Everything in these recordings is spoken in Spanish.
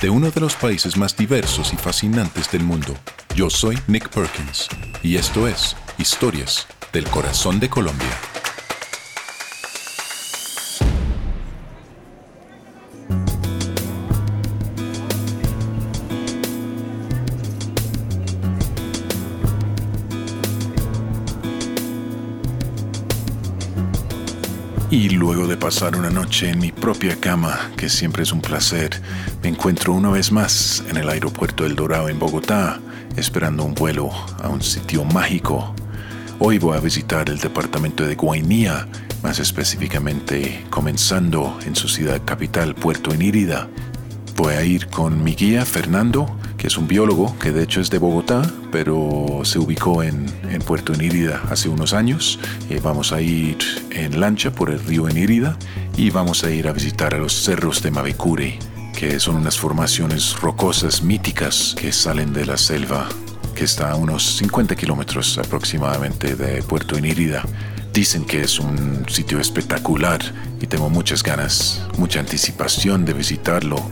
de uno de los países más diversos y fascinantes del mundo. Yo soy Nick Perkins y esto es Historias del Corazón de Colombia. Y luego de pasar una noche en mi propia cama, que siempre es un placer, me encuentro una vez más en el aeropuerto del Dorado en Bogotá, esperando un vuelo a un sitio mágico. Hoy voy a visitar el departamento de Guainía, más específicamente comenzando en su ciudad capital, Puerto Inírida. Voy a ir con mi guía Fernando, que es un biólogo que de hecho es de Bogotá, pero se ubicó en, Puerto Inírida hace unos años. Eh, vamos a ir en lancha por el río Inírida y vamos a ir a visitar a los cerros de Mavecure, que son unas formaciones rocosas míticas que salen de la selva, que está a unos 50 kilómetros aproximadamente de Puerto Inírida. Dicen que es un sitio espectacular y tengo muchas ganas, mucha anticipación de visitarlo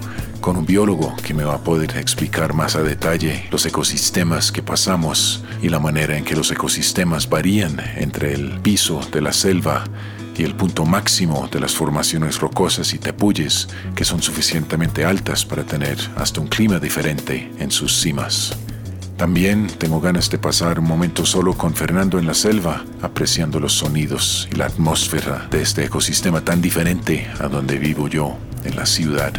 con un biólogo que me va a poder explicar más a detalle los ecosistemas que pasamos y la manera en que los ecosistemas varían entre el piso de la selva y el punto máximo de las formaciones rocosas y tepuyes que son suficientemente altas para tener hasta un clima diferente en sus cimas. También tengo ganas de pasar un momento solo con Fernando en la selva, apreciando los sonidos y la atmósfera de este ecosistema tan diferente a donde vivo yo, en la ciudad.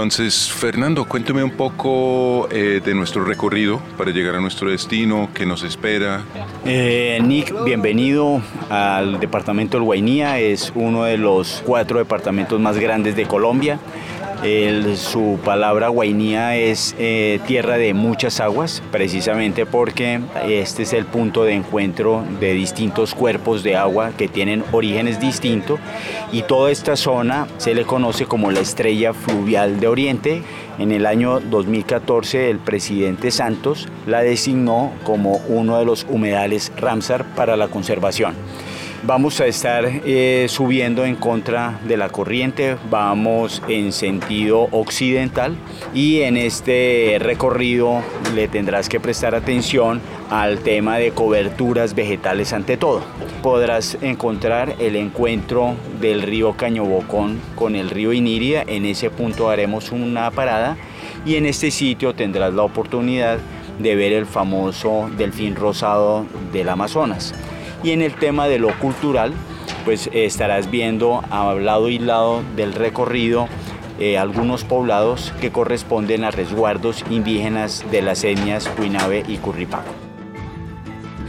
Entonces, Fernando, cuénteme un poco eh, de nuestro recorrido para llegar a nuestro destino, qué nos espera. Eh, Nick, bienvenido al departamento del Guainía, es uno de los cuatro departamentos más grandes de Colombia su palabra Guainía es eh, tierra de muchas aguas, precisamente porque este es el punto de encuentro de distintos cuerpos de agua que tienen orígenes distintos y toda esta zona se le conoce como la estrella fluvial de Oriente. En el año 2014 el presidente Santos la designó como uno de los humedales Ramsar para la conservación. Vamos a estar eh, subiendo en contra de la corriente, vamos en sentido occidental y en este recorrido le tendrás que prestar atención al tema de coberturas vegetales ante todo. Podrás encontrar el encuentro del río Cañobocón con el río Inírida, en ese punto haremos una parada y en este sitio tendrás la oportunidad de ver el famoso delfín rosado del Amazonas. Y en el tema de lo cultural, pues estarás viendo a lado y lado del recorrido eh, algunos poblados que corresponden a resguardos indígenas de las etnias Huinabe y Curripaco.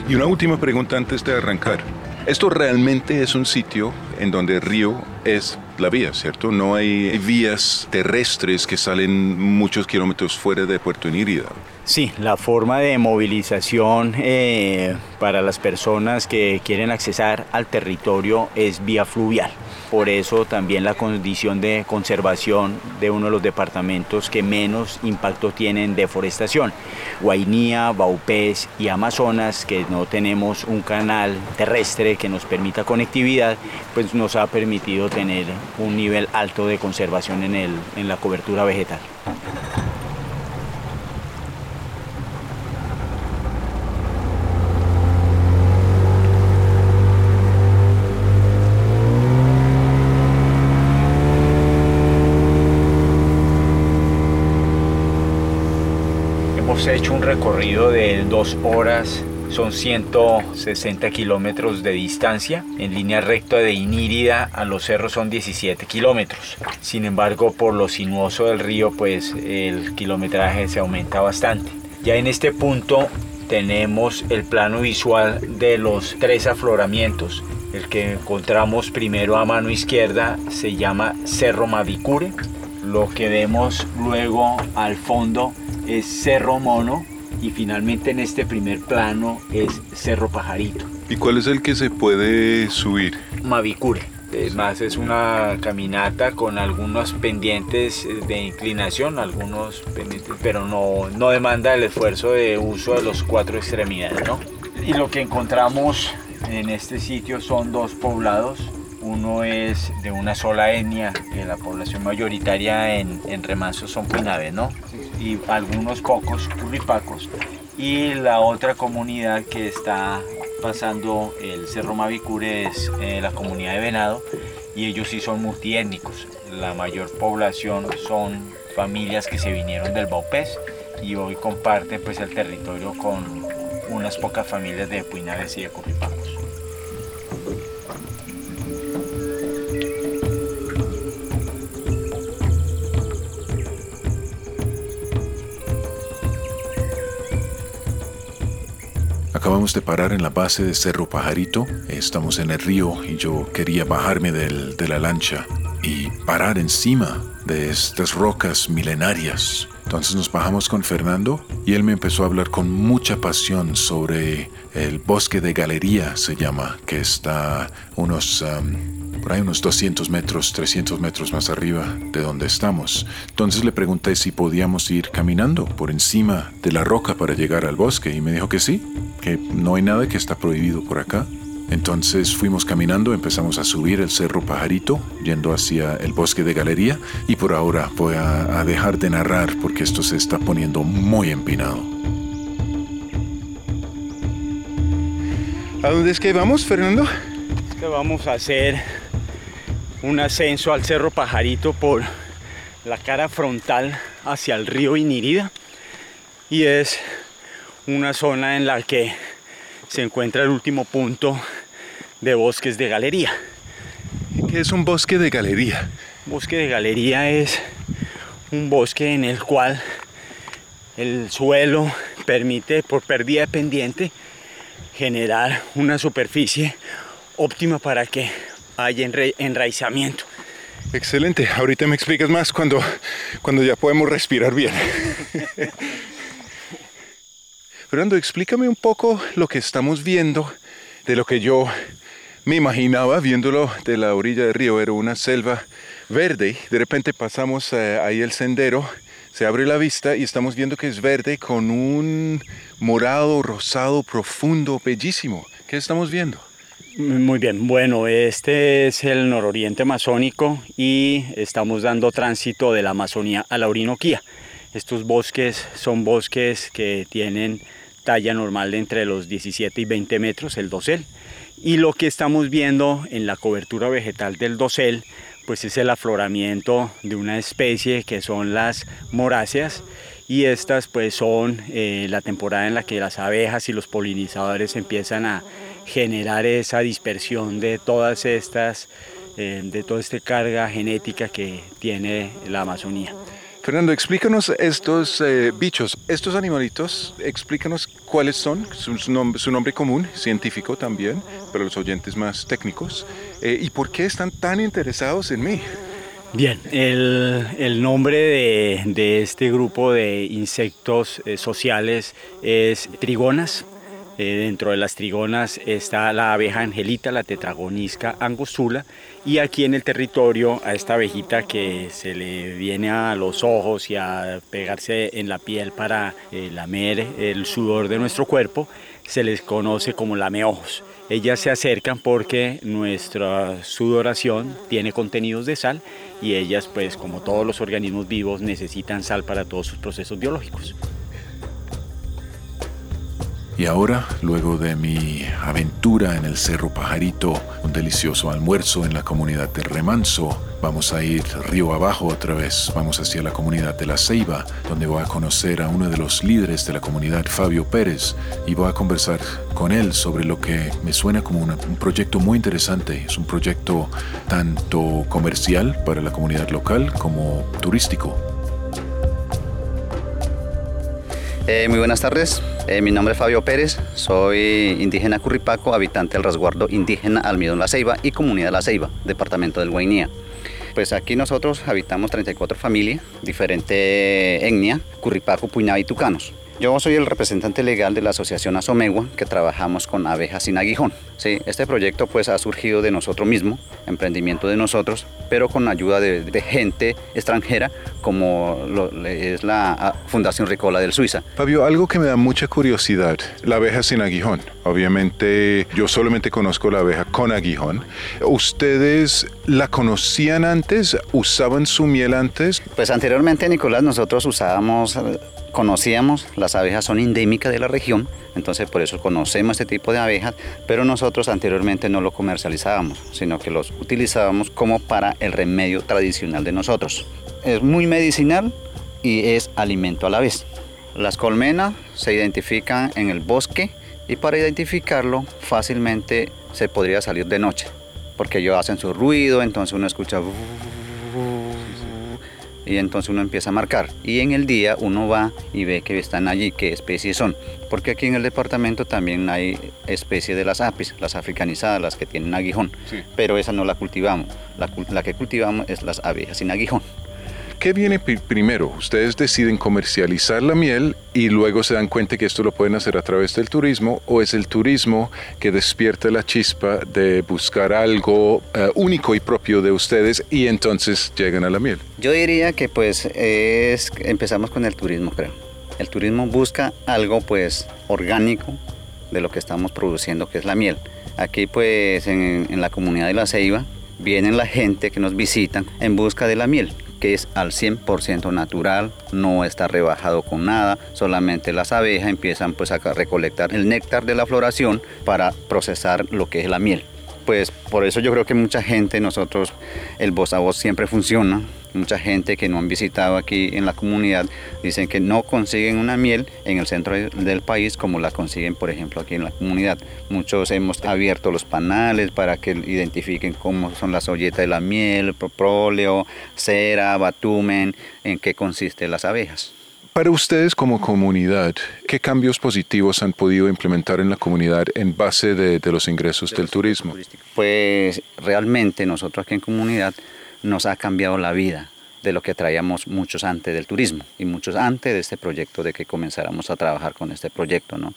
Y una última pregunta antes de arrancar. Esto realmente es un sitio en donde río es la vía, ¿cierto? No hay vías terrestres que salen muchos kilómetros fuera de Puerto Inírida. Sí, la forma de movilización eh, para las personas que quieren accesar al territorio es vía fluvial. por eso también la condición de conservación de uno de los departamentos que menos impacto tiene en deforestación. Guainía, Baupés y Amazonas, que no tenemos un canal terrestre que nos permita conectividad, pues nos ha permitido tener un nivel alto de conservación en, el, en la cobertura vegetal. hecho un recorrido de dos horas, son 160 kilómetros de distancia. En línea recta de Inírida a los cerros son 17 kilómetros. Sin embargo, por lo sinuoso del río, pues el kilometraje se aumenta bastante. Ya en este punto tenemos el plano visual de los tres afloramientos. El que encontramos primero a mano izquierda se llama Cerro Mavicure. Lo que vemos luego al fondo es Cerro Mono y finalmente en este primer plano es Cerro Pajarito. ¿Y cuál es el que se puede subir? Mavicure. Es más, es una caminata con algunos pendientes de inclinación, algunos pendientes, pero no, no demanda el esfuerzo de uso de los cuatro extremidades, ¿no? Y lo que encontramos en este sitio son dos poblados. Uno es de una sola etnia, que la población mayoritaria en, en Remanso son Puinaves, ¿no? Y algunos pocos curripacos. Y la otra comunidad que está pasando el Cerro Mavicure es eh, la comunidad de Venado y ellos sí son multiétnicos. La mayor población son familias que se vinieron del Baupés y hoy comparten pues el territorio con unas pocas familias de Puinares y de Curripacos. Acabamos de parar en la base de Cerro Pajarito. Estamos en el río y yo quería bajarme de la lancha y parar encima de estas rocas milenarias. Entonces nos bajamos con Fernando y él me empezó a hablar con mucha pasión sobre el bosque de Galería, se llama, que está unos por ahí unos 200 metros, 300 metros más arriba de donde estamos. Entonces le pregunté si podíamos ir caminando por encima de la roca para llegar al bosque y me dijo que sí, que no hay nada que está prohibido por acá. Entonces fuimos caminando, empezamos a subir el Cerro Pajarito, yendo hacia el bosque de Galería, y por ahora voy a, a dejar de narrar porque esto se está poniendo muy empinado. ¿A dónde es que vamos, Fernando? Es que vamos a hacer un ascenso al Cerro Pajarito por la cara frontal hacia el río Inirida y es una zona en la que se encuentra el último punto de bosques de galería. ¿Qué es un bosque de galería? Bosque de galería es un bosque en el cual el suelo permite por pérdida de pendiente generar una superficie óptima para que hay enraizamiento. Excelente, ahorita me explicas más cuando, cuando ya podemos respirar bien. Fernando, explícame un poco lo que estamos viendo de lo que yo me imaginaba viéndolo de la orilla del río. Era una selva verde. De repente pasamos eh, ahí el sendero, se abre la vista y estamos viendo que es verde con un morado, rosado, profundo, bellísimo. ¿Qué estamos viendo? Muy bien, bueno, este es el nororiente amazónico y estamos dando tránsito de la Amazonía a la Orinoquía. Estos bosques son bosques que tienen talla normal de entre los 17 y 20 metros, el dosel. Y lo que estamos viendo en la cobertura vegetal del dosel, pues es el afloramiento de una especie que son las moráceas y estas pues son eh, la temporada en la que las abejas y los polinizadores empiezan a generar esa dispersión de todas estas, eh, de toda esta carga genética que tiene la Amazonía. Fernando, explícanos estos eh, bichos, estos animalitos, explícanos cuáles son, su, nombre, común, científico también, para los oyentes más técnicos, eh, y por qué están tan interesados en mí. Bien, el, el nombre de, de, este grupo de insectos sociales es trigonas Eh, dentro de las trigonas está la abeja angelita, la tetragonisca angostula, y aquí en el territorio a esta abejita que se le viene a los ojos y a pegarse en la piel para eh, lamer el sudor de nuestro cuerpo, se les conoce como lameojos. Ellas se acercan porque nuestra sudoración tiene contenidos de sal y ellas, pues como todos los organismos vivos, necesitan sal para todos sus procesos biológicos. Y ahora, luego de mi aventura en el Cerro Pajarito, un delicioso almuerzo en la comunidad de Remanso, vamos a ir río abajo otra vez, vamos hacia la comunidad de La Ceiba, donde voy a conocer a uno de los líderes de la comunidad, Fabio Pérez, y voy a conversar con él sobre lo que me suena como un proyecto muy interesante. Es un proyecto tanto comercial para la comunidad local como turístico. Eh, muy buenas tardes, eh, mi nombre es Fabio Pérez, soy indígena curripaco, habitante del resguardo indígena Almidón La Ceiba y Comunidad La Ceiba, departamento del Guainía. Pues aquí nosotros habitamos 34 familias, diferente etnia, curripaco, puñado y tucanos. Yo soy el representante legal de la Asociación Asomegua, que trabajamos con abejas sin aguijón. Sí, este proyecto pues ha surgido de nosotros mismos, emprendimiento de nosotros, pero con ayuda de, gente extranjera como es la ah, Fundación Ricola del Suiza. Fabio, algo que me da mucha curiosidad, la abeja sin aguijón. Obviamente yo solamente conozco la abeja con aguijón. ¿Ustedes la conocían antes? ¿Usaban su miel antes? Pues anteriormente, Nicolás, nosotros usábamos conocíamos, las abejas son endémicas de la región, entonces por eso conocemos este tipo de abejas, pero nosotros anteriormente no lo comercializábamos, sino que los utilizábamos como para el remedio tradicional de nosotros. Es muy medicinal y es alimento a la vez. Las colmenas se identifican en el bosque y para identificarlo fácilmente se podría salir de noche, porque ellos hacen su ruido, entonces uno escucha y entonces uno empieza a marcar. Y en el día uno va y ve que están allí, qué especies son. Porque aquí en el departamento también hay especies de las apis, las africanizadas, las que tienen aguijón. Pero esa no la cultivamos. La, la que cultivamos es las abejas sin aguijón. ¿Qué viene primero? ¿Ustedes deciden comercializar la miel y luego se dan cuenta que esto lo pueden hacer a través del turismo o es el turismo que despierta la chispa de buscar algo eh, único y propio de ustedes y entonces llegan a la miel? Yo diría que pues es, empezamos con el turismo, creo. El turismo busca algo pues orgánico de lo que estamos produciendo, que es la miel. Aquí pues en, en la comunidad de La Ceiba vienen la gente que nos visitan en busca de la miel que es al 100% natural, no está rebajado con nada, solamente las abejas empiezan pues a recolectar el néctar de la floración para procesar lo que es la miel. Pues por eso yo creo que mucha gente, nosotros, el voz a voz siempre funciona, mucha gente que no han visitado aquí en la comunidad dicen que no consiguen una miel en el centro del país como la consiguen, por ejemplo, aquí en la comunidad. Muchos hemos abierto los panales para que identifiquen cómo son las olletas de la miel, próleo, cera, batumen, en qué consisten las abejas. Para ustedes como comunidad, ¿qué cambios positivos han podido implementar en la comunidad en base de, de los ingresos del turismo? Pues realmente nosotros aquí en comunidad nos ha cambiado la vida de lo que traíamos muchos antes del turismo y muchos antes de este proyecto, de que comenzáramos a trabajar con este proyecto. ¿no?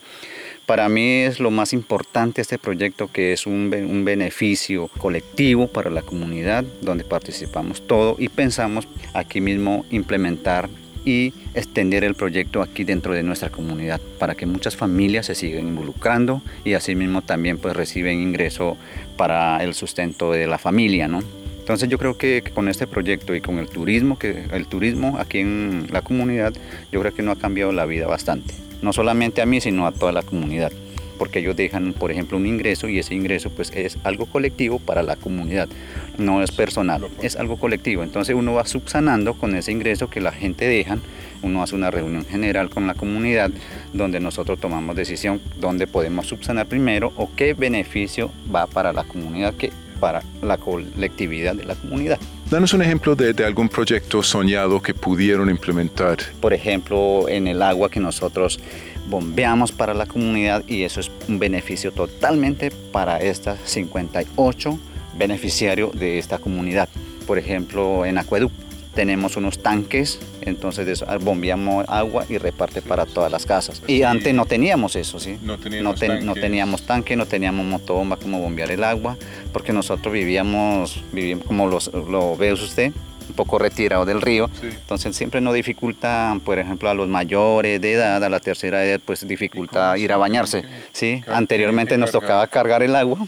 Para mí es lo más importante este proyecto que es un, un beneficio colectivo para la comunidad donde participamos todo y pensamos aquí mismo implementar y extender el proyecto aquí dentro de nuestra comunidad para que muchas familias se sigan involucrando y asimismo también pues reciben ingreso para el sustento de la familia, ¿no? Entonces yo creo que con este proyecto y con el turismo, que el turismo aquí en la comunidad, yo creo que no ha cambiado la vida bastante. No solamente a mí, sino a toda la comunidad. Porque ellos dejan, por ejemplo, un ingreso y ese ingreso pues es algo colectivo para la comunidad, no es personal, es algo colectivo. Entonces uno va subsanando con ese ingreso que la gente deja, uno hace una reunión general con la comunidad donde nosotros tomamos decisión dónde podemos subsanar primero o qué beneficio va para la comunidad que para la colectividad de la comunidad. Danos un ejemplo de, algún proyecto soñado que pudieron implementar. Por ejemplo, en el agua que nosotros bombeamos para la comunidad y eso es un beneficio totalmente para estas 58 beneficiarios de esta comunidad. Por ejemplo, en acueducto. Tenemos unos tanques, entonces bombeamos agua y reparte para todas las casas. Y antes no teníamos eso, ¿sí? No teníamos, no, teníamos tanque, no teníamos motobomba como bombear el agua, porque nosotros vivíamos, vivíamos como lo ve usted, un poco retirado del río, entonces siempre nos dificulta, por ejemplo, a los mayores de edad, a la tercera edad, pues dificulta ir a bañarse, ¿sí? Anteriormente nos tocaba cargar el agua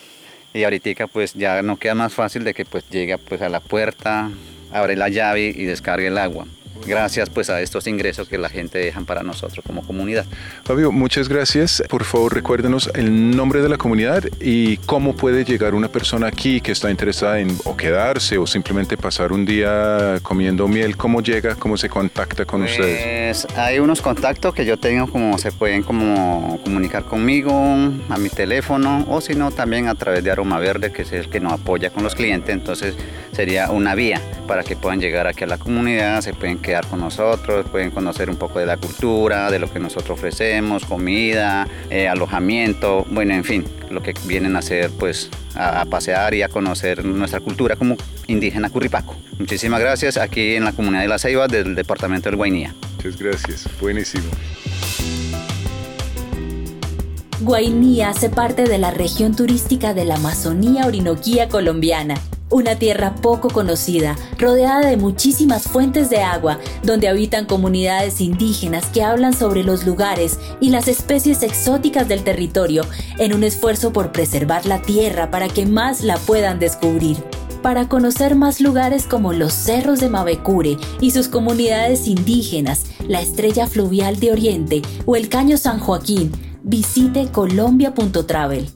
y ahorita pues ya no queda más fácil de que pues llegue pues a la puerta, abre la llave y descargue el agua gracias pues a estos ingresos que la gente deja para nosotros como comunidad. Fabio, muchas gracias. Por favor, recuérdenos el nombre de la comunidad y cómo puede llegar una persona aquí que está interesada en o quedarse o simplemente pasar un día comiendo miel. ¿Cómo llega? ¿Cómo se contacta con pues, ustedes? Hay unos contactos que yo tengo como se pueden como comunicar conmigo a mi teléfono o si no también a través de Aroma Verde que es el que nos apoya con los clientes. Entonces sería una vía para que puedan llegar aquí a la comunidad, se pueden quedar con nosotros, pueden conocer un poco de la cultura, de lo que nosotros ofrecemos, comida, eh, alojamiento, bueno, en fin, lo que vienen a hacer pues a, pasear y a conocer nuestra cultura como indígena curripaco. Muchísimas gracias aquí en la comunidad de La Ceiba del departamento del Guainía. Muchas gracias, buenísimo. Guainía hace parte de la región turística de la Amazonía Orinoquía colombiana una tierra poco conocida, rodeada de muchísimas fuentes de agua, donde habitan comunidades indígenas que hablan sobre los lugares y las especies exóticas del territorio, en un esfuerzo por preservar la tierra para que más la puedan descubrir. Para conocer más lugares como los cerros de Mavecure y sus comunidades indígenas, la estrella fluvial de Oriente o el caño San Joaquín, visite colombia.travel.